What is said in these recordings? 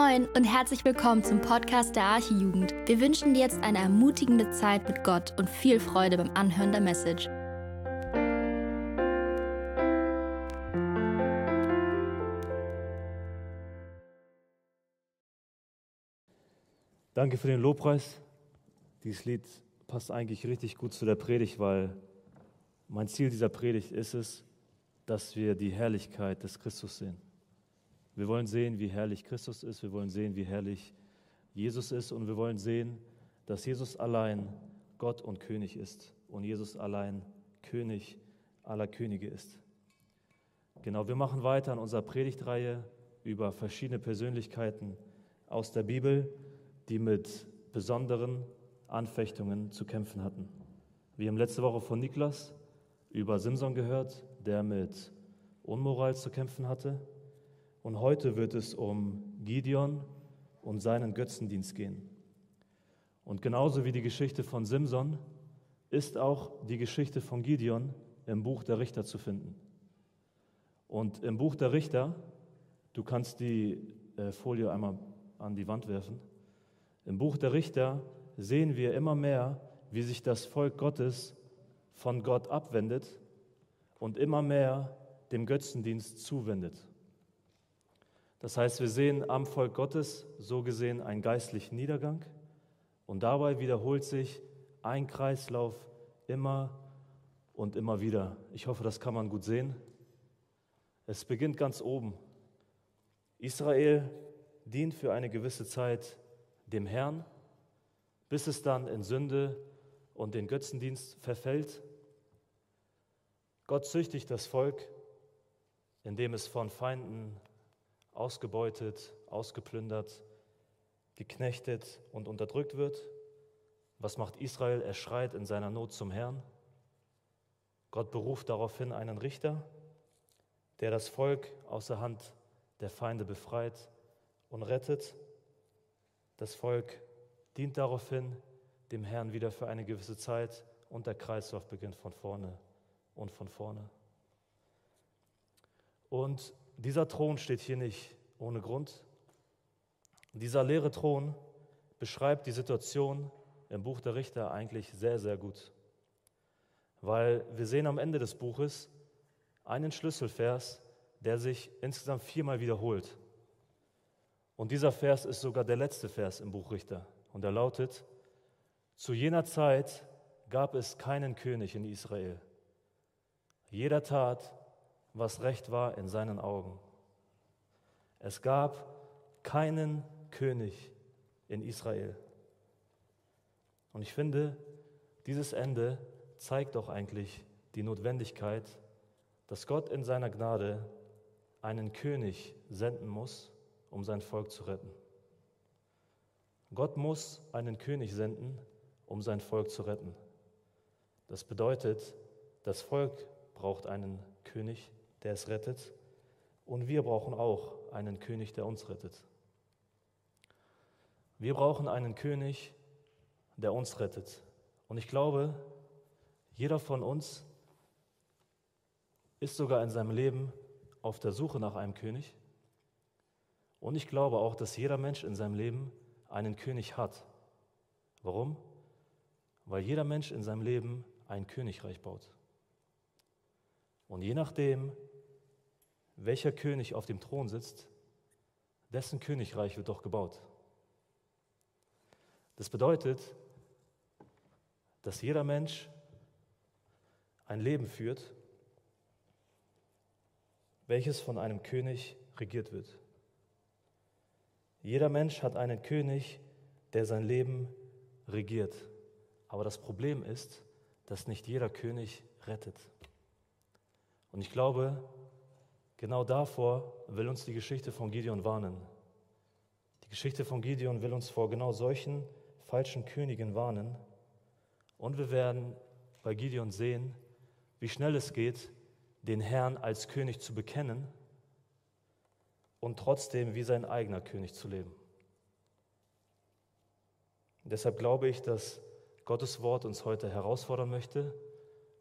Moin und herzlich willkommen zum Podcast der Archijugend. Wir wünschen dir jetzt eine ermutigende Zeit mit Gott und viel Freude beim Anhören der Message. Danke für den Lobpreis. Dieses Lied passt eigentlich richtig gut zu der Predigt, weil mein Ziel dieser Predigt ist es, dass wir die Herrlichkeit des Christus sehen. Wir wollen sehen, wie herrlich Christus ist, wir wollen sehen, wie herrlich Jesus ist und wir wollen sehen, dass Jesus allein Gott und König ist und Jesus allein König aller Könige ist. Genau, wir machen weiter in unserer Predigtreihe über verschiedene Persönlichkeiten aus der Bibel, die mit besonderen Anfechtungen zu kämpfen hatten. Wir haben letzte Woche von Niklas über Simson gehört, der mit Unmoral zu kämpfen hatte. Und heute wird es um Gideon und seinen Götzendienst gehen. Und genauso wie die Geschichte von Simson ist auch die Geschichte von Gideon im Buch der Richter zu finden. Und im Buch der Richter, du kannst die äh, Folie einmal an die Wand werfen, im Buch der Richter sehen wir immer mehr, wie sich das Volk Gottes von Gott abwendet und immer mehr dem Götzendienst zuwendet. Das heißt, wir sehen am Volk Gottes so gesehen einen geistlichen Niedergang und dabei wiederholt sich ein Kreislauf immer und immer wieder. Ich hoffe, das kann man gut sehen. Es beginnt ganz oben. Israel dient für eine gewisse Zeit dem Herrn, bis es dann in Sünde und den Götzendienst verfällt. Gott züchtigt das Volk, indem es von Feinden ausgebeutet, ausgeplündert, geknechtet und unterdrückt wird. Was macht Israel? Er schreit in seiner Not zum Herrn. Gott beruft daraufhin einen Richter, der das Volk aus der Hand der Feinde befreit und rettet. Das Volk dient daraufhin dem Herrn wieder für eine gewisse Zeit und der Kreislauf beginnt von vorne und von vorne. Und dieser Thron steht hier nicht ohne Grund. Dieser leere Thron beschreibt die Situation im Buch der Richter eigentlich sehr, sehr gut. Weil wir sehen am Ende des Buches einen Schlüsselvers, der sich insgesamt viermal wiederholt. Und dieser Vers ist sogar der letzte Vers im Buch Richter. Und er lautet, zu jener Zeit gab es keinen König in Israel. Jeder tat, was recht war in seinen Augen. Es gab keinen König in Israel. Und ich finde, dieses Ende zeigt doch eigentlich die Notwendigkeit, dass Gott in seiner Gnade einen König senden muss, um sein Volk zu retten. Gott muss einen König senden, um sein Volk zu retten. Das bedeutet, das Volk braucht einen König, der es rettet, und wir brauchen auch einen König, der uns rettet. Wir brauchen einen König, der uns rettet. Und ich glaube, jeder von uns ist sogar in seinem Leben auf der Suche nach einem König. Und ich glaube auch, dass jeder Mensch in seinem Leben einen König hat. Warum? Weil jeder Mensch in seinem Leben ein Königreich baut. Und je nachdem, welcher König auf dem Thron sitzt, dessen Königreich wird doch gebaut. Das bedeutet, dass jeder Mensch ein Leben führt, welches von einem König regiert wird. Jeder Mensch hat einen König, der sein Leben regiert. Aber das Problem ist, dass nicht jeder König rettet. Und ich glaube, genau davor will uns die Geschichte von Gideon warnen. Die Geschichte von Gideon will uns vor genau solchen falschen Königen warnen. Und wir werden bei Gideon sehen, wie schnell es geht, den Herrn als König zu bekennen und trotzdem wie sein eigener König zu leben. Deshalb glaube ich, dass Gottes Wort uns heute herausfordern möchte,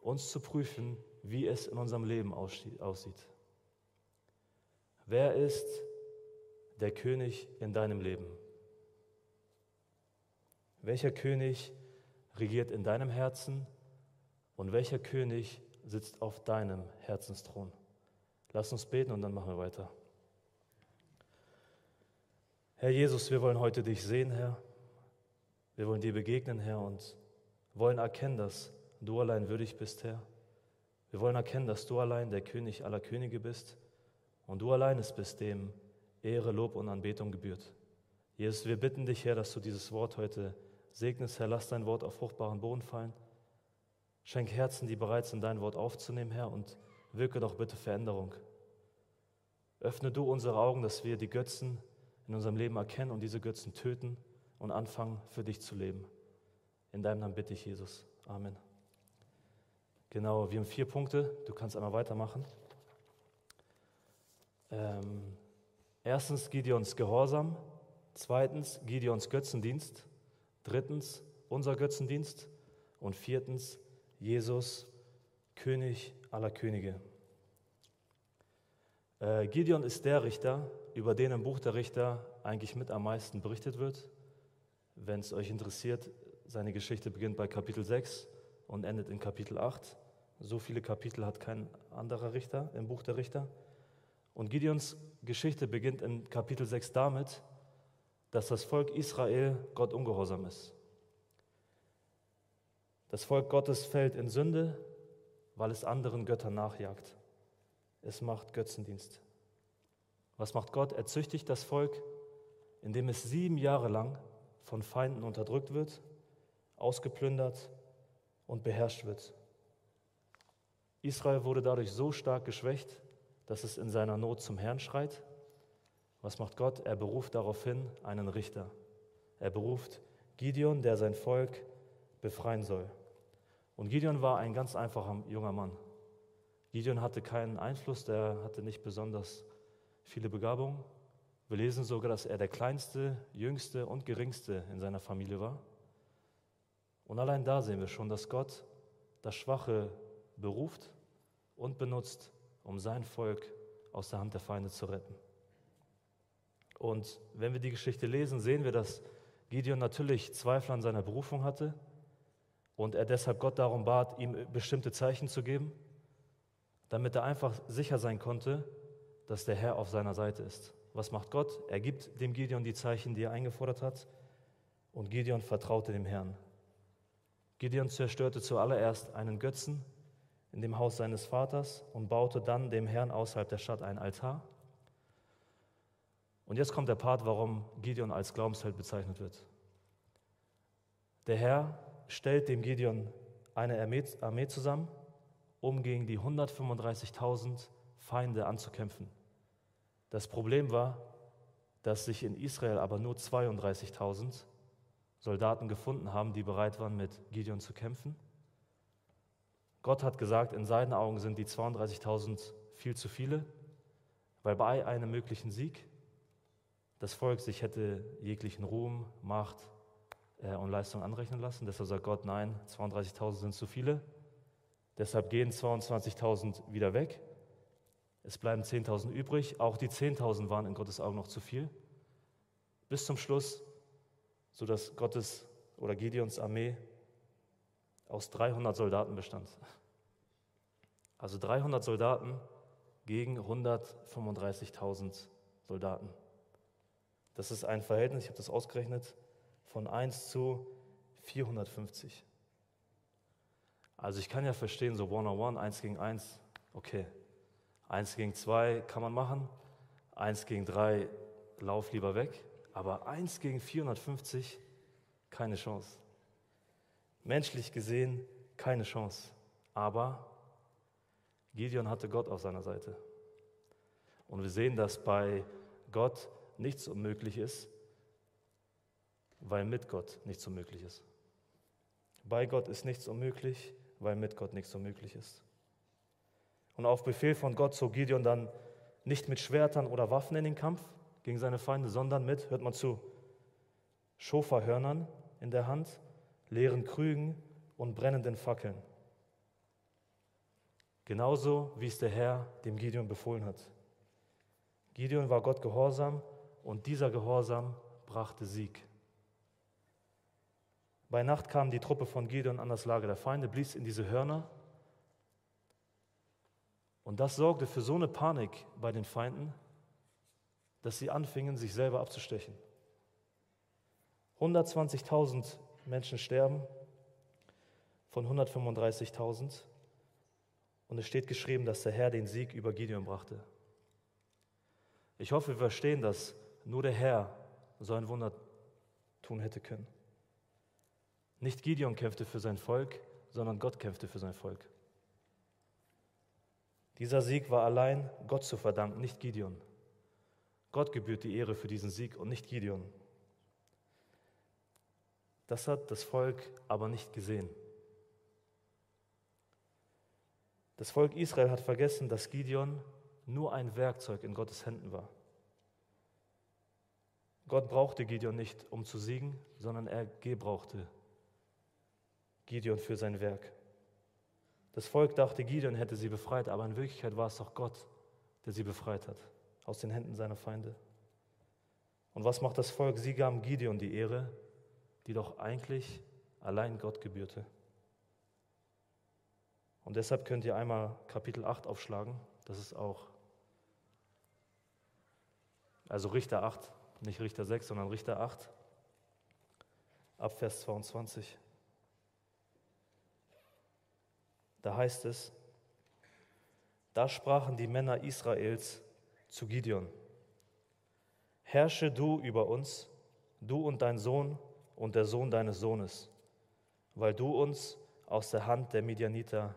uns zu prüfen, wie es in unserem Leben aussieht. Wer ist der König in deinem Leben? Welcher König regiert in deinem Herzen und welcher König sitzt auf deinem Herzensthron? Lass uns beten und dann machen wir weiter. Herr Jesus, wir wollen heute dich sehen, Herr. Wir wollen dir begegnen, Herr, und wollen erkennen, dass du allein würdig bist, Herr. Wir wollen erkennen, dass du allein der König aller Könige bist und du allein bist, dem Ehre, Lob und Anbetung gebührt. Jesus, wir bitten dich, Herr, dass du dieses Wort heute segnest, Herr. Lass dein Wort auf fruchtbaren Boden fallen. Schenk Herzen, die bereit sind, dein Wort aufzunehmen, Herr, und wirke doch bitte Veränderung. Öffne du unsere Augen, dass wir die Götzen in unserem Leben erkennen und diese Götzen töten und anfangen, für dich zu leben. In deinem Namen bitte ich, Jesus. Amen. Genau, wir haben vier Punkte. Du kannst einmal weitermachen. Ähm, erstens Gideons Gehorsam. Zweitens Gideons Götzendienst. Drittens unser Götzendienst. Und viertens Jesus, König aller Könige. Äh, Gideon ist der Richter, über den im Buch der Richter eigentlich mit am meisten berichtet wird. Wenn es euch interessiert, seine Geschichte beginnt bei Kapitel 6 und endet in Kapitel 8. So viele Kapitel hat kein anderer Richter im Buch der Richter. Und Gideons Geschichte beginnt in Kapitel 6 damit, dass das Volk Israel Gott ungehorsam ist. Das Volk Gottes fällt in Sünde, weil es anderen Göttern nachjagt. Es macht Götzendienst. Was macht Gott? Er züchtigt das Volk, indem es sieben Jahre lang von Feinden unterdrückt wird, ausgeplündert und beherrscht wird. Israel wurde dadurch so stark geschwächt, dass es in seiner Not zum Herrn schreit. Was macht Gott? Er beruft daraufhin einen Richter. Er beruft Gideon, der sein Volk befreien soll. Und Gideon war ein ganz einfacher junger Mann. Gideon hatte keinen Einfluss, der hatte nicht besonders viele Begabungen. Wir lesen sogar, dass er der kleinste, jüngste und geringste in seiner Familie war. Und allein da sehen wir schon, dass Gott das Schwache beruft und benutzt, um sein Volk aus der Hand der Feinde zu retten. Und wenn wir die Geschichte lesen, sehen wir, dass Gideon natürlich Zweifel an seiner Berufung hatte und er deshalb Gott darum bat, ihm bestimmte Zeichen zu geben damit er einfach sicher sein konnte, dass der Herr auf seiner Seite ist. Was macht Gott? Er gibt dem Gideon die Zeichen, die er eingefordert hat, und Gideon vertraute dem Herrn. Gideon zerstörte zuallererst einen Götzen in dem Haus seines Vaters und baute dann dem Herrn außerhalb der Stadt einen Altar. Und jetzt kommt der Part, warum Gideon als Glaubensheld bezeichnet wird. Der Herr stellt dem Gideon eine Armee zusammen um gegen die 135.000 Feinde anzukämpfen. Das Problem war, dass sich in Israel aber nur 32.000 Soldaten gefunden haben, die bereit waren, mit Gideon zu kämpfen. Gott hat gesagt, in seinen Augen sind die 32.000 viel zu viele, weil bei einem möglichen Sieg das Volk sich hätte jeglichen Ruhm, Macht äh, und Leistung anrechnen lassen. Deshalb sagt Gott, nein, 32.000 sind zu viele. Deshalb gehen 22.000 wieder weg. Es bleiben 10.000 übrig. Auch die 10.000 waren in Gottes Augen noch zu viel. Bis zum Schluss, sodass Gottes oder Gideons Armee aus 300 Soldaten bestand. Also 300 Soldaten gegen 135.000 Soldaten. Das ist ein Verhältnis, ich habe das ausgerechnet, von 1 zu 450. Also ich kann ja verstehen, so One-on-One, eins gegen eins, okay. Eins gegen zwei kann man machen, eins gegen drei, lauf lieber weg. Aber eins gegen 450, keine Chance. Menschlich gesehen, keine Chance. Aber Gideon hatte Gott auf seiner Seite. Und wir sehen, dass bei Gott nichts unmöglich ist, weil mit Gott nichts unmöglich ist. Bei Gott ist nichts unmöglich, weil mit Gott nichts so möglich ist. Und auf Befehl von Gott zog Gideon dann nicht mit Schwertern oder Waffen in den Kampf gegen seine Feinde, sondern mit, hört man zu, Schofahörnern in der Hand, leeren Krügen und brennenden Fackeln. Genauso wie es der Herr dem Gideon befohlen hat. Gideon war Gott gehorsam und dieser Gehorsam brachte Sieg. Bei Nacht kam die Truppe von Gideon an das Lager der Feinde, blies in diese Hörner. Und das sorgte für so eine Panik bei den Feinden, dass sie anfingen, sich selber abzustechen. 120.000 Menschen sterben von 135.000. Und es steht geschrieben, dass der Herr den Sieg über Gideon brachte. Ich hoffe, wir verstehen, dass nur der Herr so ein Wunder tun hätte können. Nicht Gideon kämpfte für sein Volk, sondern Gott kämpfte für sein Volk. Dieser Sieg war allein Gott zu verdanken, nicht Gideon. Gott gebührt die Ehre für diesen Sieg und nicht Gideon. Das hat das Volk aber nicht gesehen. Das Volk Israel hat vergessen, dass Gideon nur ein Werkzeug in Gottes Händen war. Gott brauchte Gideon nicht, um zu siegen, sondern er gebrauchte Gideon für sein Werk. Das Volk dachte, Gideon hätte sie befreit, aber in Wirklichkeit war es doch Gott, der sie befreit hat aus den Händen seiner Feinde. Und was macht das Volk? Sie gaben Gideon die Ehre, die doch eigentlich allein Gott gebührte. Und deshalb könnt ihr einmal Kapitel 8 aufschlagen. Das ist auch, also Richter 8, nicht Richter 6, sondern Richter 8, ab Vers 22. Da heißt es, da sprachen die Männer Israels zu Gideon, herrsche du über uns, du und dein Sohn und der Sohn deines Sohnes, weil du uns aus der Hand der Midianiter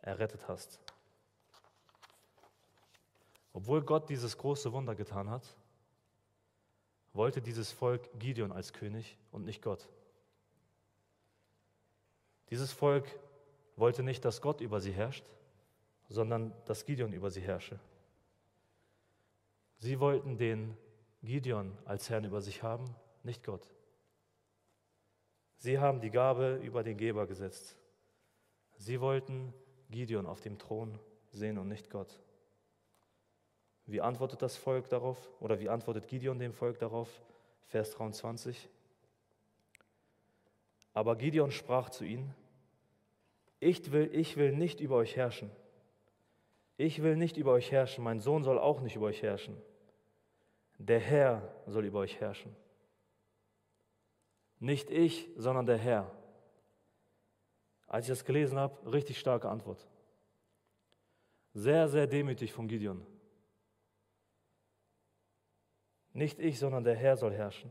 errettet hast. Obwohl Gott dieses große Wunder getan hat, wollte dieses Volk Gideon als König und nicht Gott. Dieses Volk wollte nicht, dass Gott über sie herrscht, sondern dass Gideon über sie herrsche. Sie wollten den Gideon als Herrn über sich haben, nicht Gott. Sie haben die Gabe über den Geber gesetzt. Sie wollten Gideon auf dem Thron sehen und nicht Gott. Wie antwortet das Volk darauf oder wie antwortet Gideon dem Volk darauf? Vers 23. Aber Gideon sprach zu ihnen, ich will, ich will nicht über euch herrschen. Ich will nicht über euch herrschen. Mein Sohn soll auch nicht über euch herrschen. Der Herr soll über euch herrschen. Nicht ich, sondern der Herr. Als ich das gelesen habe, richtig starke Antwort. Sehr, sehr demütig von Gideon. Nicht ich, sondern der Herr soll herrschen.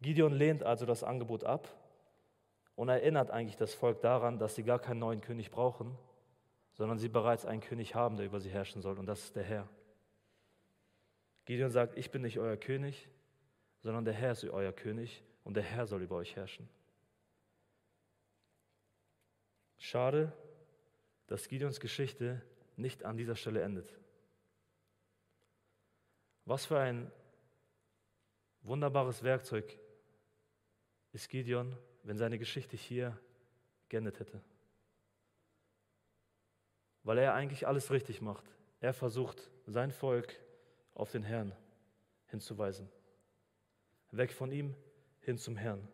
Gideon lehnt also das Angebot ab und erinnert eigentlich das Volk daran, dass sie gar keinen neuen König brauchen, sondern sie bereits einen König haben, der über sie herrschen soll, und das ist der Herr. Gideon sagt, ich bin nicht euer König, sondern der Herr ist euer König und der Herr soll über euch herrschen. Schade, dass Gideons Geschichte nicht an dieser Stelle endet. Was für ein wunderbares Werkzeug ist Gideon wenn seine Geschichte hier geendet hätte. Weil er eigentlich alles richtig macht. Er versucht, sein Volk auf den Herrn hinzuweisen. Weg von ihm hin zum Herrn.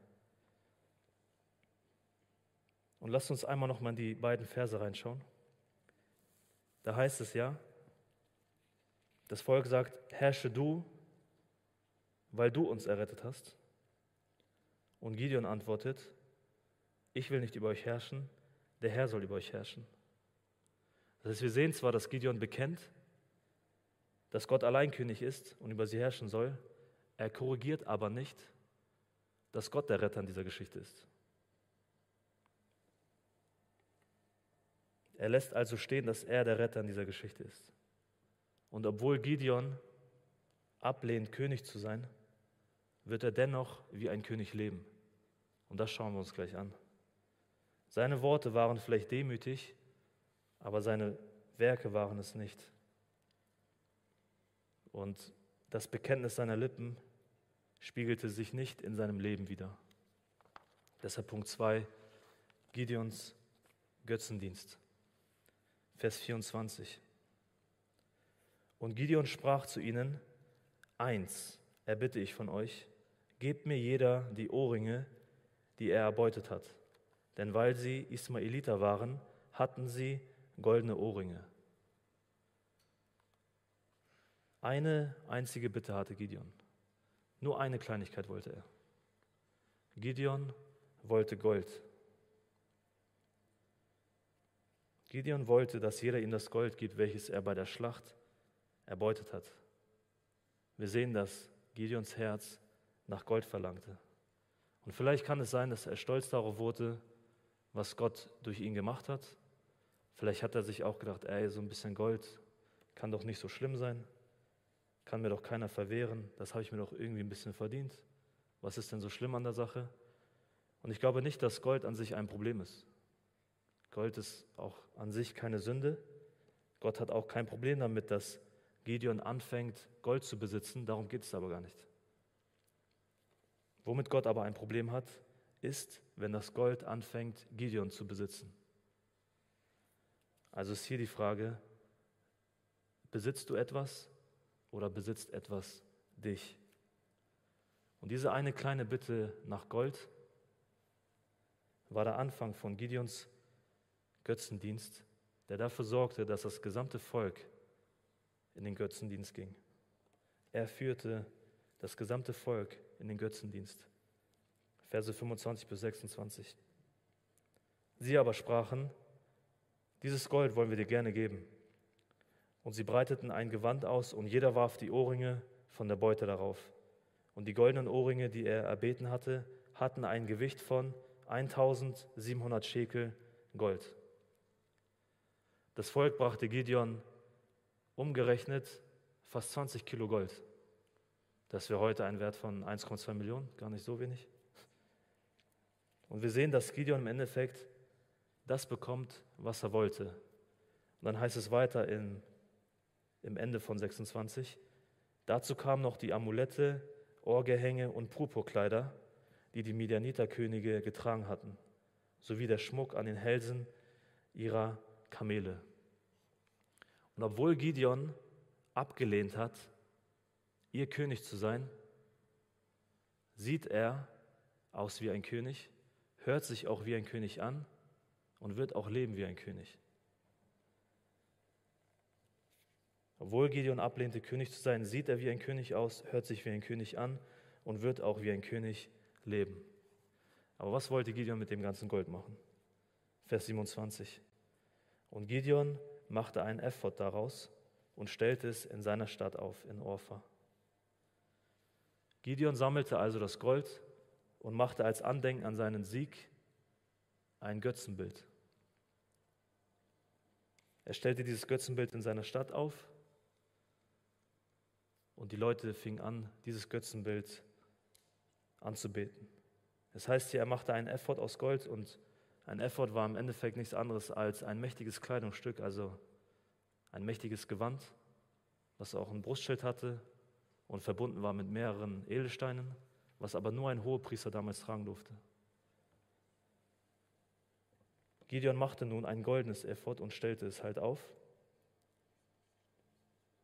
Und lasst uns einmal noch mal in die beiden Verse reinschauen. Da heißt es ja, das Volk sagt, herrsche du, weil du uns errettet hast. Und Gideon antwortet, ich will nicht über euch herrschen, der Herr soll über euch herrschen. Das heißt, wir sehen zwar, dass Gideon bekennt, dass Gott allein König ist und über sie herrschen soll, er korrigiert aber nicht, dass Gott der Retter in dieser Geschichte ist. Er lässt also stehen, dass er der Retter in dieser Geschichte ist. Und obwohl Gideon ablehnt, König zu sein, wird er dennoch wie ein König leben. Und das schauen wir uns gleich an. Seine Worte waren vielleicht demütig, aber seine Werke waren es nicht. Und das Bekenntnis seiner Lippen spiegelte sich nicht in seinem Leben wider. Deshalb Punkt 2, Gideons Götzendienst. Vers 24. Und Gideon sprach zu ihnen, eins erbitte ich von euch, gebt mir jeder die Ohrringe, die er erbeutet hat. Denn weil sie Ismaeliter waren, hatten sie goldene Ohrringe. Eine einzige Bitte hatte Gideon. Nur eine Kleinigkeit wollte er. Gideon wollte Gold. Gideon wollte, dass jeder ihm das Gold gibt, welches er bei der Schlacht erbeutet hat. Wir sehen, dass Gideons Herz nach Gold verlangte. Und vielleicht kann es sein, dass er stolz darauf wurde, was Gott durch ihn gemacht hat. Vielleicht hat er sich auch gedacht, ey, so ein bisschen Gold kann doch nicht so schlimm sein, kann mir doch keiner verwehren, das habe ich mir doch irgendwie ein bisschen verdient. Was ist denn so schlimm an der Sache? Und ich glaube nicht, dass Gold an sich ein Problem ist. Gold ist auch an sich keine Sünde. Gott hat auch kein Problem damit, dass Gideon anfängt, Gold zu besitzen. Darum geht es aber gar nicht. Womit Gott aber ein Problem hat, ist, wenn das Gold anfängt, Gideon zu besitzen. Also ist hier die Frage, besitzt du etwas oder besitzt etwas dich? Und diese eine kleine Bitte nach Gold war der Anfang von Gideons Götzendienst, der dafür sorgte, dass das gesamte Volk in den Götzendienst ging. Er führte das gesamte Volk in den Götzendienst. Verse 25 bis 26. Sie aber sprachen, dieses Gold wollen wir dir gerne geben. Und sie breiteten ein Gewand aus und jeder warf die Ohrringe von der Beute darauf. Und die goldenen Ohrringe, die er erbeten hatte, hatten ein Gewicht von 1700 Schekel Gold. Das Volk brachte Gideon umgerechnet fast 20 Kilo Gold. Das wäre heute ein Wert von 1,2 Millionen, gar nicht so wenig. Und wir sehen, dass Gideon im Endeffekt das bekommt, was er wollte. Und dann heißt es weiter in, im Ende von 26, dazu kamen noch die Amulette, Ohrgehänge und Purpurkleider, die die Midianiterkönige getragen hatten, sowie der Schmuck an den Hälsen ihrer Kamele. Und obwohl Gideon abgelehnt hat, ihr König zu sein, sieht er aus wie ein König, hört sich auch wie ein König an und wird auch leben wie ein König. Obwohl Gideon ablehnte, König zu sein, sieht er wie ein König aus, hört sich wie ein König an und wird auch wie ein König leben. Aber was wollte Gideon mit dem ganzen Gold machen? Vers 27. Und Gideon machte einen Effort daraus und stellte es in seiner Stadt auf, in Orpha. Gideon sammelte also das Gold und machte als Andenken an seinen Sieg ein Götzenbild. Er stellte dieses Götzenbild in seiner Stadt auf und die Leute fingen an, dieses Götzenbild anzubeten. Das heißt hier, er machte einen Effort aus Gold und ein Effort war im Endeffekt nichts anderes als ein mächtiges Kleidungsstück, also ein mächtiges Gewand, was auch ein Brustschild hatte und verbunden war mit mehreren Edelsteinen, was aber nur ein Hohepriester damals tragen durfte. Gideon machte nun ein goldenes Effort und stellte es halt auf.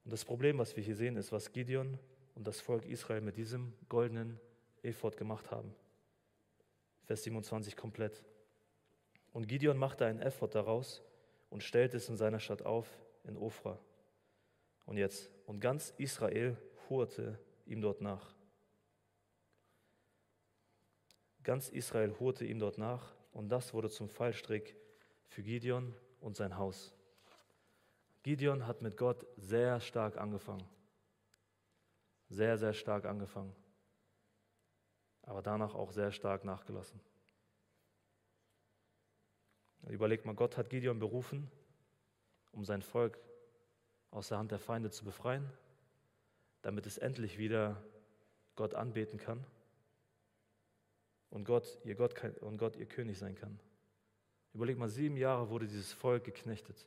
Und das Problem, was wir hier sehen, ist, was Gideon und das Volk Israel mit diesem goldenen Ephod gemacht haben. Vers 27 komplett. Und Gideon machte einen Effort daraus und stellte es in seiner Stadt auf, in Ofra. Und jetzt, und ganz Israel hurte ihm dort nach. Ganz Israel hurte ihm dort nach und das wurde zum Fallstrick für Gideon und sein Haus. Gideon hat mit Gott sehr stark angefangen. Sehr, sehr stark angefangen. Aber danach auch sehr stark nachgelassen. Überleg mal, Gott hat Gideon berufen, um sein Volk aus der Hand der Feinde zu befreien, damit es endlich wieder Gott anbeten kann und Gott ihr, Gott, und Gott ihr König sein kann. Überleg mal, sieben Jahre wurde dieses Volk geknechtet.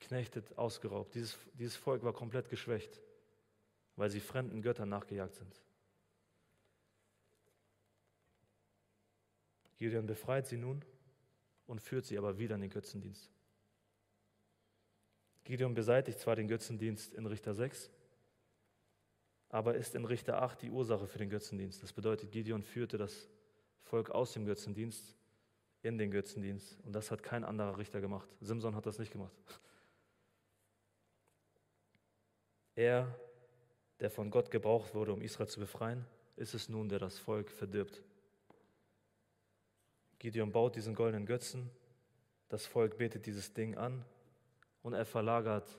Geknechtet, ausgeraubt. Dieses, dieses Volk war komplett geschwächt, weil sie fremden Göttern nachgejagt sind. Gideon befreit sie nun und führt sie aber wieder in den Götzendienst. Gideon beseitigt zwar den Götzendienst in Richter 6, aber ist in Richter 8 die Ursache für den Götzendienst. Das bedeutet, Gideon führte das Volk aus dem Götzendienst in den Götzendienst. Und das hat kein anderer Richter gemacht. Simson hat das nicht gemacht. Er, der von Gott gebraucht wurde, um Israel zu befreien, ist es nun, der das Volk verdirbt. Gideon baut diesen goldenen Götzen, das Volk betet dieses Ding an und er verlagert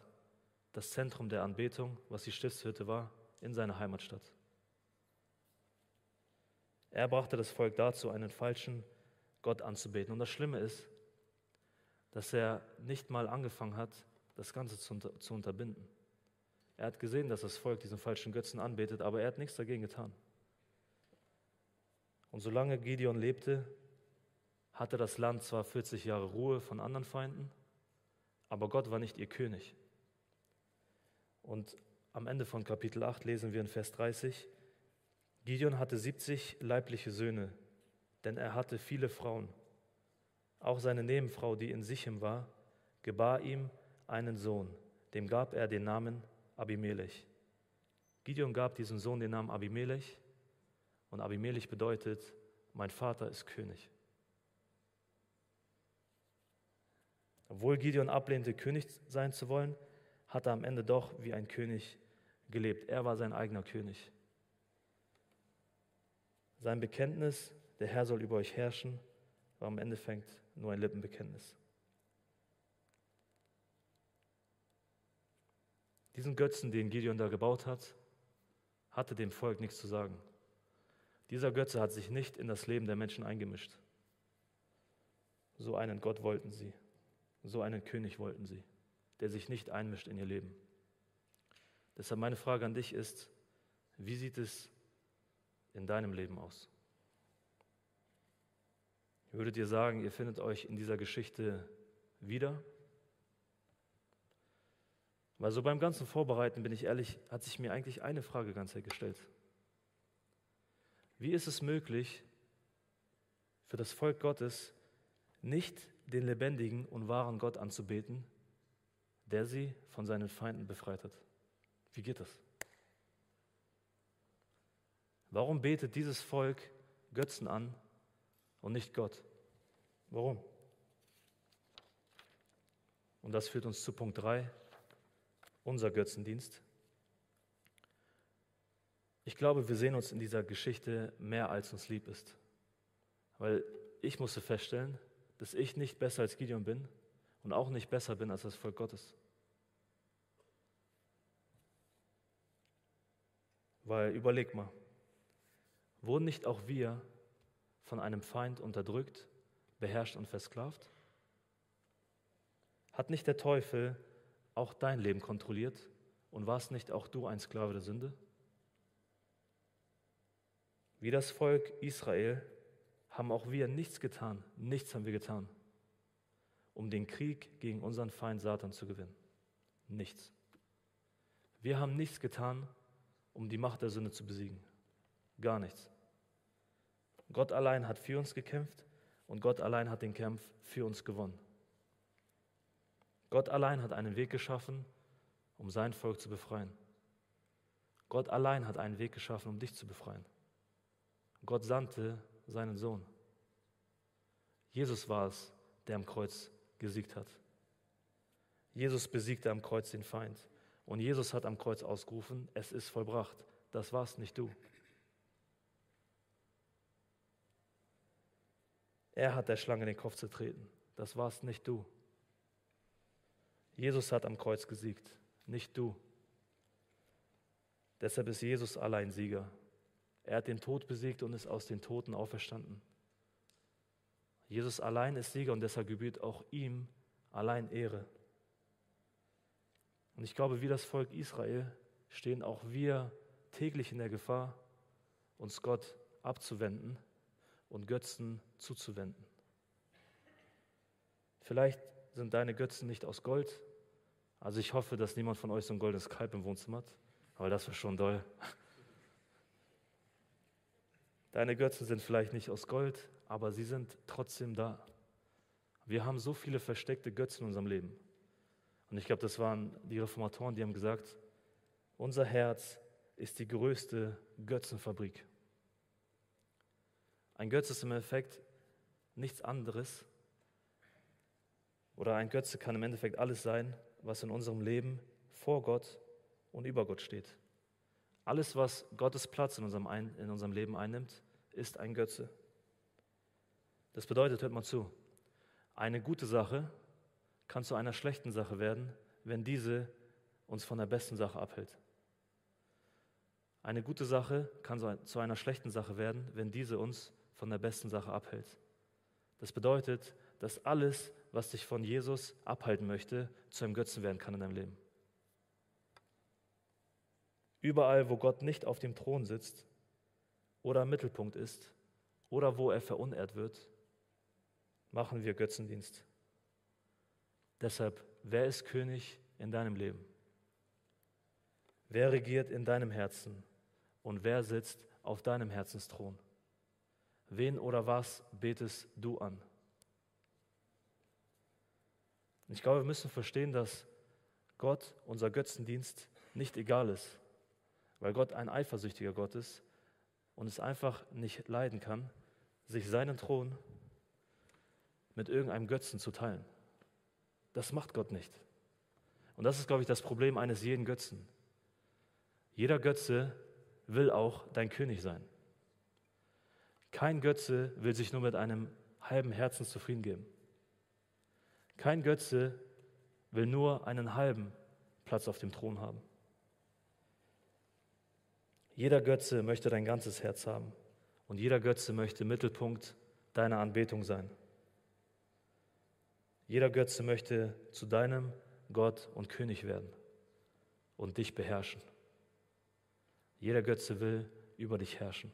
das Zentrum der Anbetung, was die Stiftshütte war, in seine Heimatstadt. Er brachte das Volk dazu, einen falschen Gott anzubeten. Und das Schlimme ist, dass er nicht mal angefangen hat, das Ganze zu, unter, zu unterbinden. Er hat gesehen, dass das Volk diesen falschen Götzen anbetet, aber er hat nichts dagegen getan. Und solange Gideon lebte, hatte das Land zwar 40 Jahre Ruhe von anderen Feinden, aber Gott war nicht ihr König. Und am Ende von Kapitel 8 lesen wir in Vers 30, Gideon hatte 70 leibliche Söhne, denn er hatte viele Frauen. Auch seine Nebenfrau, die in Sichem war, gebar ihm einen Sohn, dem gab er den Namen Abimelech. Gideon gab diesem Sohn den Namen Abimelech und Abimelech bedeutet, mein Vater ist König. Obwohl Gideon ablehnte, König sein zu wollen, hat er am Ende doch wie ein König gelebt. Er war sein eigener König. Sein Bekenntnis, der Herr soll über euch herrschen, war im Endeffekt nur ein Lippenbekenntnis. Diesen Götzen, den Gideon da gebaut hat, hatte dem Volk nichts zu sagen. Dieser Götze hat sich nicht in das Leben der Menschen eingemischt. So einen Gott wollten sie, so einen König wollten sie, der sich nicht einmischt in ihr Leben. Deshalb meine Frage an dich ist, wie sieht es in deinem Leben aus? Würdet ihr sagen, ihr findet euch in dieser Geschichte wieder? Weil so beim ganzen Vorbereiten, bin ich ehrlich, hat sich mir eigentlich eine Frage ganz gestellt. Wie ist es möglich, für das Volk Gottes nicht den lebendigen und wahren Gott anzubeten, der sie von seinen Feinden befreit hat? Wie geht das? Warum betet dieses Volk Götzen an und nicht Gott? Warum? Und das führt uns zu Punkt 3, unser Götzendienst. Ich glaube, wir sehen uns in dieser Geschichte mehr, als uns lieb ist. Weil ich musste feststellen, dass ich nicht besser als Gideon bin und auch nicht besser bin als das Volk Gottes. Weil überleg mal, wurden nicht auch wir von einem Feind unterdrückt, beherrscht und versklavt? Hat nicht der Teufel auch dein Leben kontrolliert und warst nicht auch du ein Sklave der Sünde? Wie das Volk Israel haben auch wir nichts getan, nichts haben wir getan, um den Krieg gegen unseren Feind Satan zu gewinnen. Nichts. Wir haben nichts getan, um die Macht der Sünde zu besiegen. Gar nichts. Gott allein hat für uns gekämpft und Gott allein hat den Kampf für uns gewonnen. Gott allein hat einen Weg geschaffen, um sein Volk zu befreien. Gott allein hat einen Weg geschaffen, um dich zu befreien. Gott sandte seinen Sohn. Jesus war es, der am Kreuz gesiegt hat. Jesus besiegte am Kreuz den Feind. Und Jesus hat am Kreuz ausgerufen, es ist vollbracht. Das warst nicht du. Er hat der Schlange den Kopf zertreten. Das warst nicht du. Jesus hat am Kreuz gesiegt, nicht du. Deshalb ist Jesus allein Sieger. Er hat den Tod besiegt und ist aus den Toten auferstanden. Jesus allein ist Sieger und deshalb gebührt auch ihm allein Ehre. Und ich glaube, wie das Volk Israel stehen auch wir täglich in der Gefahr, uns Gott abzuwenden und Götzen zuzuwenden. Vielleicht sind deine Götzen nicht aus Gold. Also ich hoffe, dass niemand von euch so ein goldenes Kalb im Wohnzimmer hat, aber das wäre schon doll. Deine Götzen sind vielleicht nicht aus Gold, aber sie sind trotzdem da. Wir haben so viele versteckte Götzen in unserem Leben. Und ich glaube, das waren die Reformatoren, die haben gesagt, unser Herz ist die größte Götzenfabrik. Ein Götze ist im Endeffekt nichts anderes oder ein Götze kann im Endeffekt alles sein, was in unserem Leben vor Gott und über Gott steht. Alles, was Gottes Platz in unserem, ein in unserem Leben einnimmt, ist ein Götze. Das bedeutet, hört mal zu, eine gute Sache kann zu einer schlechten Sache werden, wenn diese uns von der besten Sache abhält. Eine gute Sache kann zu einer schlechten Sache werden, wenn diese uns von der besten Sache abhält. Das bedeutet, dass alles, was dich von Jesus abhalten möchte, zu einem Götzen werden kann in deinem Leben. Überall, wo Gott nicht auf dem Thron sitzt oder im Mittelpunkt ist oder wo er verunehrt wird, machen wir Götzendienst. Deshalb, wer ist König in deinem Leben? Wer regiert in deinem Herzen und wer sitzt auf deinem Herzensthron? Wen oder was betest du an? Ich glaube, wir müssen verstehen, dass Gott unser Götzendienst nicht egal ist, weil Gott ein eifersüchtiger Gott ist und es einfach nicht leiden kann, sich seinen Thron mit irgendeinem Götzen zu teilen. Das macht Gott nicht. Und das ist, glaube ich, das Problem eines jeden Götzen. Jeder Götze will auch dein König sein. Kein Götze will sich nur mit einem halben Herzen zufrieden geben. Kein Götze will nur einen halben Platz auf dem Thron haben. Jeder Götze möchte dein ganzes Herz haben und jeder Götze möchte Mittelpunkt deiner Anbetung sein. Jeder Götze möchte zu deinem Gott und König werden und dich beherrschen. Jeder Götze will über dich herrschen.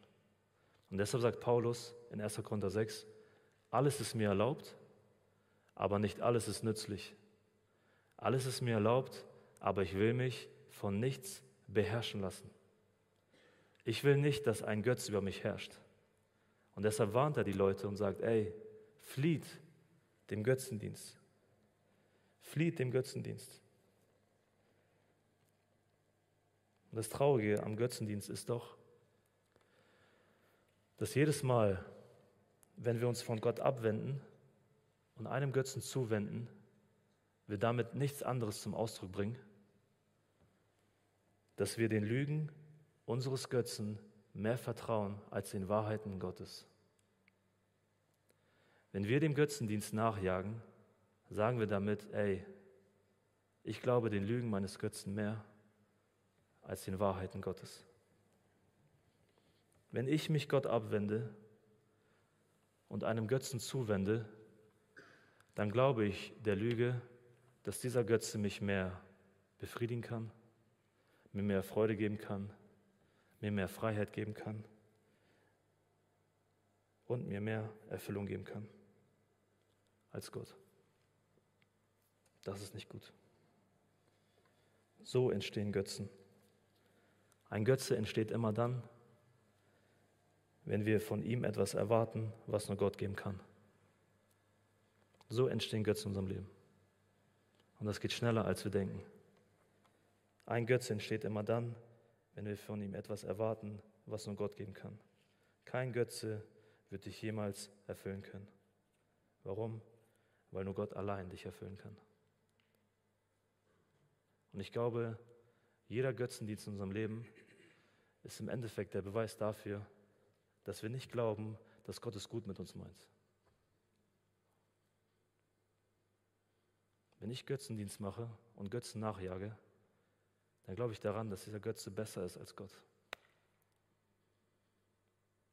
Und deshalb sagt Paulus in 1. Korinther 6, alles ist mir erlaubt, aber nicht alles ist nützlich. Alles ist mir erlaubt, aber ich will mich von nichts beherrschen lassen. Ich will nicht, dass ein Götz über mich herrscht. Und deshalb warnt er die Leute und sagt, ey, flieht dem Götzendienst. Flieht dem Götzendienst. Und das Traurige am Götzendienst ist doch, dass jedes Mal, wenn wir uns von Gott abwenden und einem Götzen zuwenden, wir damit nichts anderes zum Ausdruck bringen, dass wir den Lügen unseres Götzen mehr vertrauen als den Wahrheiten Gottes. Wenn wir dem Götzendienst nachjagen, sagen wir damit, ey, ich glaube den Lügen meines Götzen mehr als den Wahrheiten Gottes. Wenn ich mich Gott abwende und einem Götzen zuwende, dann glaube ich der Lüge, dass dieser Götze mich mehr befriedigen kann, mir mehr Freude geben kann, mir mehr Freiheit geben kann und mir mehr Erfüllung geben kann als Gott. Das ist nicht gut. So entstehen Götzen. Ein Götze entsteht immer dann, wenn wir von ihm etwas erwarten, was nur Gott geben kann. So entstehen Götzen in unserem Leben. Und das geht schneller, als wir denken. Ein Götze entsteht immer dann, wenn wir von ihm etwas erwarten, was nur Gott geben kann. Kein Götze wird dich jemals erfüllen können. Warum? Weil nur Gott allein dich erfüllen kann. Und ich glaube, jeder Götzendienst in unserem Leben ist im Endeffekt der Beweis dafür, dass wir nicht glauben, dass Gott es gut mit uns meint. Wenn ich Götzendienst mache und Götzen nachjage, dann glaube ich daran, dass dieser Götze besser ist als Gott.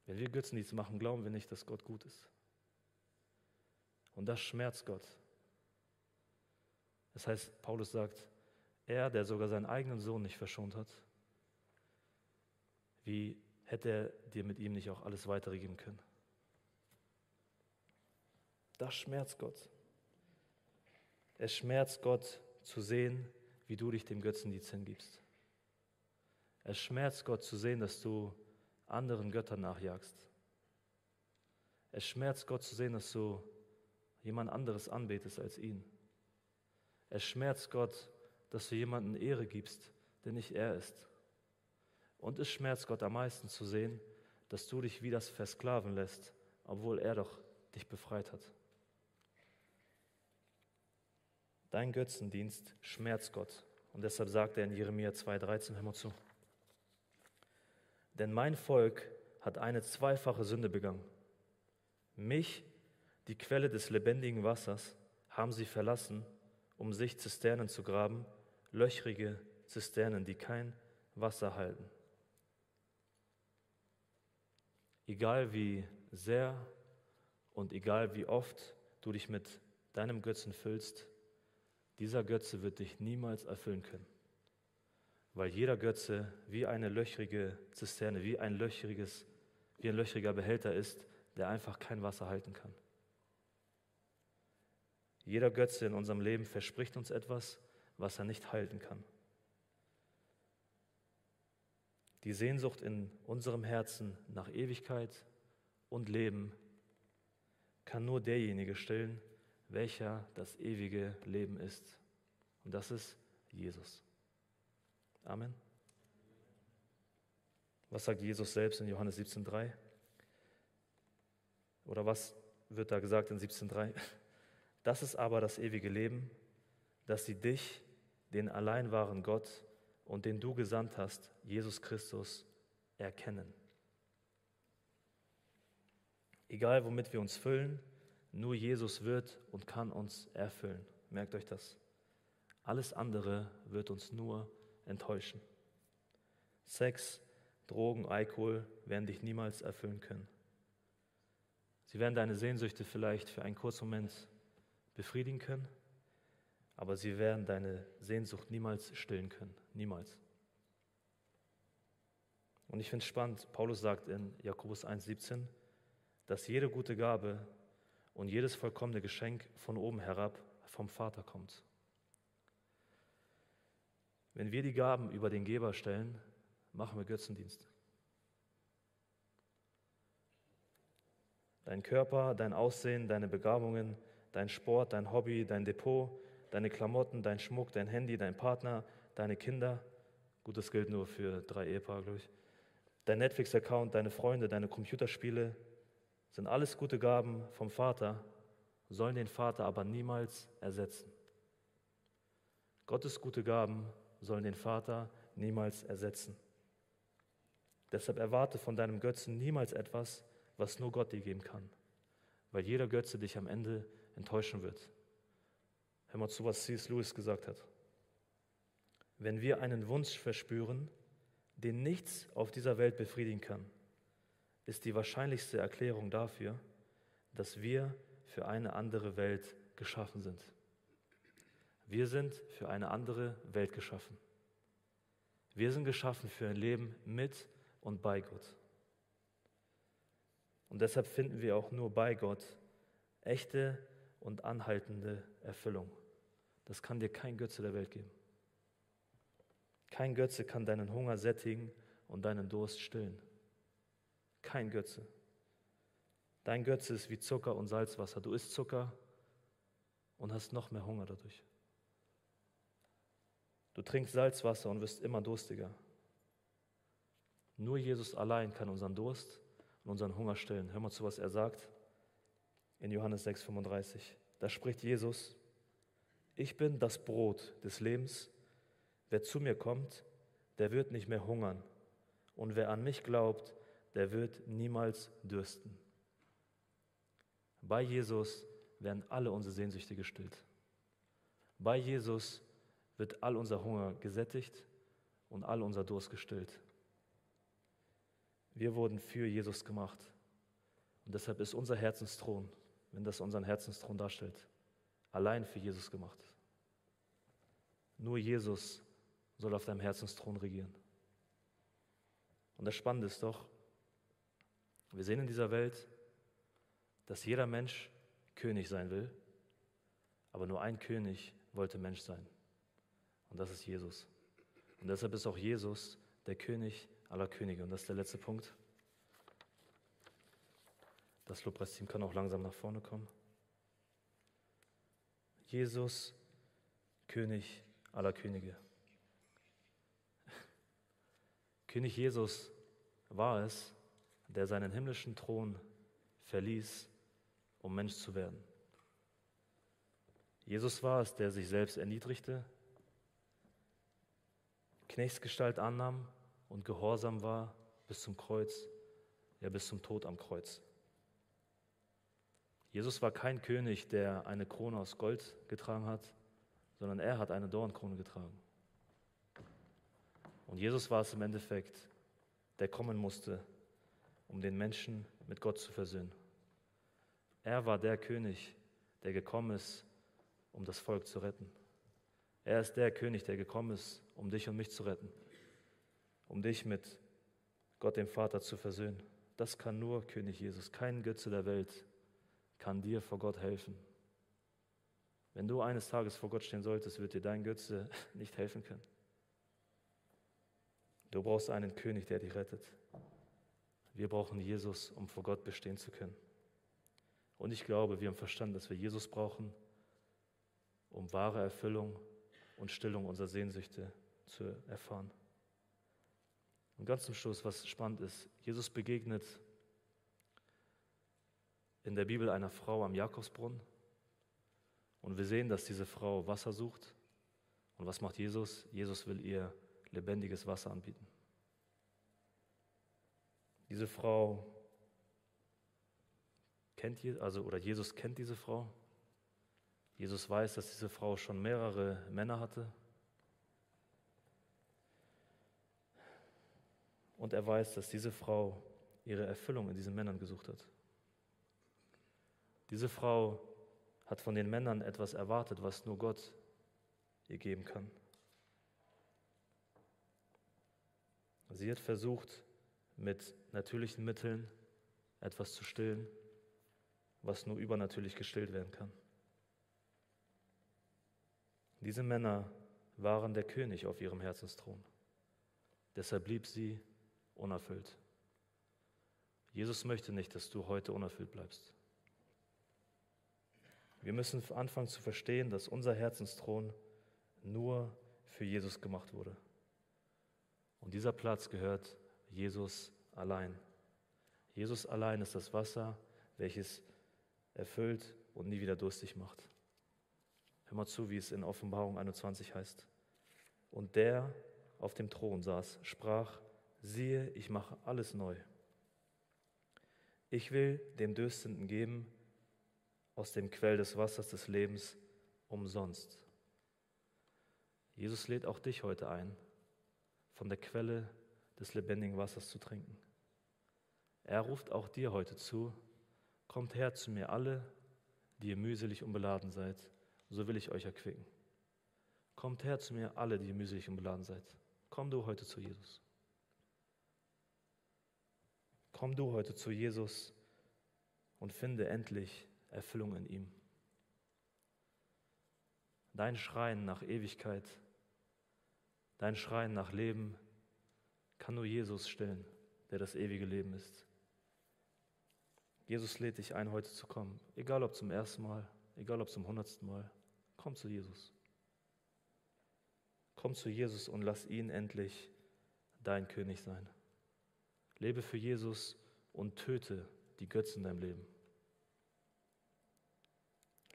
Wenn wir Götzendienst machen, glauben wir nicht, dass Gott gut ist. Und das schmerzt Gott. Das heißt, Paulus sagt, er, der sogar seinen eigenen Sohn nicht verschont hat, wie hätte er dir mit ihm nicht auch alles weitere geben können? Das schmerzt Gott. Es schmerzt Gott zu sehen, wie du dich dem Götzendienst hingibst. Es schmerzt Gott zu sehen, dass du anderen Göttern nachjagst. Es schmerzt Gott zu sehen, dass du jemand anderes anbetest als ihn. Es schmerzt Gott, dass du jemanden Ehre gibst, der nicht er ist. Und es schmerzt Gott am meisten zu sehen, dass du dich wie das versklaven lässt, obwohl er doch dich befreit hat. Dein Götzendienst schmerzt Gott. Und deshalb sagt er in Jeremia 2,13, hör mal zu. Denn mein Volk hat eine zweifache Sünde begangen. Mich, die Quelle des lebendigen Wassers, haben sie verlassen, um sich Zisternen zu graben, löchrige Zisternen, die kein Wasser halten. Egal wie sehr und egal wie oft du dich mit deinem Götzen füllst, dieser Götze wird dich niemals erfüllen können. Weil jeder Götze wie eine löchrige Zisterne, wie ein, löchriges, wie ein löchriger Behälter ist, der einfach kein Wasser halten kann. Jeder Götze in unserem Leben verspricht uns etwas, was er nicht halten kann. Die Sehnsucht in unserem Herzen nach Ewigkeit und Leben kann nur derjenige stillen, welcher das ewige Leben ist. Und das ist Jesus. Amen. Was sagt Jesus selbst in Johannes 17.3? Oder was wird da gesagt in 17.3? Das ist aber das ewige Leben, dass sie dich, den allein wahren Gott und den du gesandt hast, Jesus Christus, erkennen. Egal womit wir uns füllen, nur Jesus wird und kann uns erfüllen. Merkt euch das. Alles andere wird uns nur enttäuschen. Sex, Drogen, Alkohol werden dich niemals erfüllen können. Sie werden deine Sehnsüchte vielleicht für einen kurzen Moment befriedigen können, aber sie werden deine Sehnsucht niemals stillen können. Niemals. Und ich finde es spannend, Paulus sagt in Jakobus 1,17, dass jede gute Gabe und jedes vollkommene Geschenk von oben herab vom Vater kommt. Wenn wir die Gaben über den Geber stellen, machen wir Götzendienst. Dein Körper, dein Aussehen, deine Begabungen, dein Sport, dein Hobby, dein Depot, deine Klamotten, dein Schmuck, dein Handy, dein Partner, deine Kinder. Gut, das gilt nur für drei Ehepaare, glaube ich. Dein Netflix-Account, deine Freunde, deine Computerspiele, sind alles gute Gaben vom Vater, sollen den Vater aber niemals ersetzen. Gottes gute Gaben sollen den Vater niemals ersetzen. Deshalb erwarte von deinem Götzen niemals etwas, was nur Gott dir geben kann, weil jeder Götze dich am Ende enttäuschen wird. Hör mal zu, was C.S. Lewis gesagt hat. Wenn wir einen Wunsch verspüren, den nichts auf dieser Welt befriedigen kann, ist die wahrscheinlichste Erklärung dafür, dass wir für eine andere Welt geschaffen sind. Wir sind für eine andere Welt geschaffen. Wir sind geschaffen für ein Leben mit und bei Gott. Und deshalb finden wir auch nur bei Gott echte und anhaltende Erfüllung. Das kann dir kein Götze der Welt geben. Kein Götze kann deinen Hunger sättigen und deinen Durst stillen. Kein Götze. Dein Götze ist wie Zucker und Salzwasser. Du isst Zucker und hast noch mehr Hunger dadurch. Du trinkst Salzwasser und wirst immer durstiger. Nur Jesus allein kann unseren Durst und unseren Hunger stillen. Hör mal zu, was er sagt in Johannes 6,35. Da spricht Jesus: Ich bin das Brot des Lebens. Wer zu mir kommt, der wird nicht mehr hungern. Und wer an mich glaubt, der wird niemals dürsten. Bei Jesus werden alle unsere Sehnsüchte gestillt. Bei Jesus wird all unser Hunger gesättigt und all unser Durst gestillt. Wir wurden für Jesus gemacht. Und deshalb ist unser Herzensthron, wenn das unseren Herzensthron darstellt, allein für Jesus gemacht. Nur Jesus soll auf deinem Herzensthron regieren. Und das Spannende ist doch, wir sehen in dieser Welt, dass jeder Mensch König sein will, aber nur ein König wollte Mensch sein. Und das ist Jesus. Und deshalb ist auch Jesus der König aller Könige. Und das ist der letzte Punkt. Das Lobpreisteam kann auch langsam nach vorne kommen. Jesus, König aller Könige. König Jesus war es, der seinen himmlischen Thron verließ, um Mensch zu werden. Jesus war es, der sich selbst erniedrigte, Knechtsgestalt annahm und gehorsam war bis zum Kreuz, ja bis zum Tod am Kreuz. Jesus war kein König, der eine Krone aus Gold getragen hat, sondern er hat eine Dornkrone getragen. Und Jesus war es im Endeffekt, der kommen musste, um den Menschen mit Gott zu versöhnen. Er war der König, der gekommen ist, um das Volk zu retten. Er ist der König, der gekommen ist, um dich und mich zu retten, um dich mit Gott dem Vater zu versöhnen. Das kann nur König Jesus. Kein Götze der Welt kann dir vor Gott helfen. Wenn du eines Tages vor Gott stehen solltest, wird dir dein Götze nicht helfen können. Du brauchst einen König, der dich rettet. Wir brauchen Jesus, um vor Gott bestehen zu können. Und ich glaube, wir haben verstanden, dass wir Jesus brauchen, um wahre Erfüllung und Stillung unserer Sehnsüchte zu erfahren. Und ganz zum Schluss, was spannend ist, Jesus begegnet in der Bibel einer Frau am Jakobsbrunnen und wir sehen, dass diese Frau Wasser sucht. Und was macht Jesus? Jesus will ihr lebendiges Wasser anbieten. Diese Frau kennt also oder Jesus kennt diese Frau. Jesus weiß, dass diese Frau schon mehrere Männer hatte. Und er weiß, dass diese Frau ihre Erfüllung in diesen Männern gesucht hat. Diese Frau hat von den Männern etwas erwartet, was nur Gott ihr geben kann. Sie hat versucht, mit natürlichen Mitteln etwas zu stillen, was nur übernatürlich gestillt werden kann. Diese Männer waren der König auf ihrem Herzensthron. Deshalb blieb sie unerfüllt. Jesus möchte nicht, dass du heute unerfüllt bleibst. Wir müssen anfangen zu verstehen, dass unser Herzensthron nur für Jesus gemacht wurde. Und dieser Platz gehört Jesus allein. Jesus allein ist das Wasser, welches erfüllt und nie wieder durstig macht. Hör mal zu, wie es in Offenbarung 21 heißt. Und der auf dem Thron saß, sprach, siehe, ich mache alles neu. Ich will dem Dürstenden geben, aus dem Quell des Wassers des Lebens umsonst. Jesus lädt auch dich heute ein, von der Quelle des lebendigen Wassers zu trinken. Er ruft auch dir heute zu, kommt her zu mir alle, die ihr mühselig und beladen seid, so will ich euch erquicken. Kommt her zu mir alle, die ihr mühselig und beladen seid. Komm du heute zu Jesus. Komm du heute zu Jesus und finde endlich Erfüllung in ihm. Dein Schreien nach Ewigkeit, dein Schreien nach Leben kann nur Jesus stillen, der das ewige Leben ist. Jesus lädt dich ein, heute zu kommen, egal ob zum ersten Mal, egal ob zum hundertsten Mal. Komm zu Jesus. Komm zu Jesus und lass ihn endlich dein König sein. Lebe für Jesus und töte die Götzen in deinem Leben.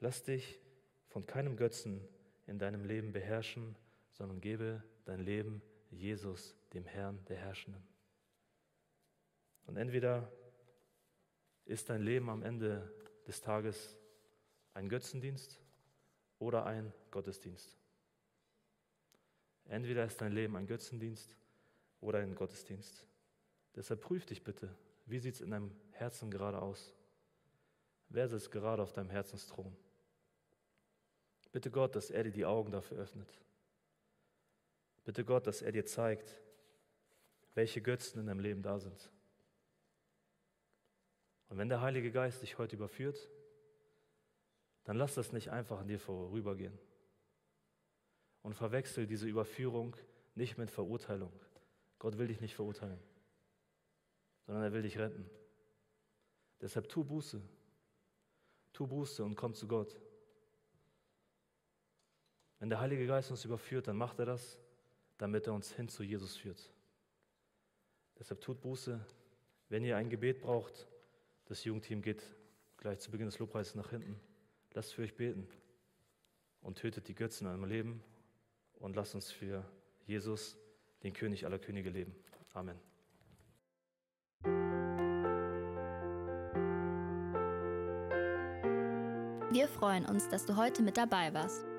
Lass dich von keinem Götzen in deinem Leben beherrschen, sondern gebe dein Leben Jesus, dem Herrn der Herrschenden. Und entweder ist dein Leben am Ende des Tages ein Götzendienst oder ein Gottesdienst. Entweder ist dein Leben ein Götzendienst oder ein Gottesdienst. Deshalb prüf dich bitte, wie sieht es in deinem Herzen gerade aus? Wer sitzt gerade auf deinem Herzensthron? Bitte Gott, dass er dir die Augen dafür öffnet. Bitte Gott, dass er dir zeigt, welche Götzen in deinem Leben da sind. Und wenn der Heilige Geist dich heute überführt, dann lass das nicht einfach an dir vorübergehen. Und verwechsel diese Überführung nicht mit Verurteilung. Gott will dich nicht verurteilen, sondern er will dich retten. Deshalb tu Buße. Tu Buße und komm zu Gott. Wenn der Heilige Geist uns überführt, dann macht er das, damit er uns hin zu Jesus führt. Deshalb tut Buße. Wenn ihr ein Gebet braucht, das Jugendteam geht gleich zu Beginn des Lobpreises nach hinten. Lasst für euch beten und tötet die Götzen in eurem Leben und lasst uns für Jesus, den König aller Könige, leben. Amen. Wir freuen uns, dass du heute mit dabei warst.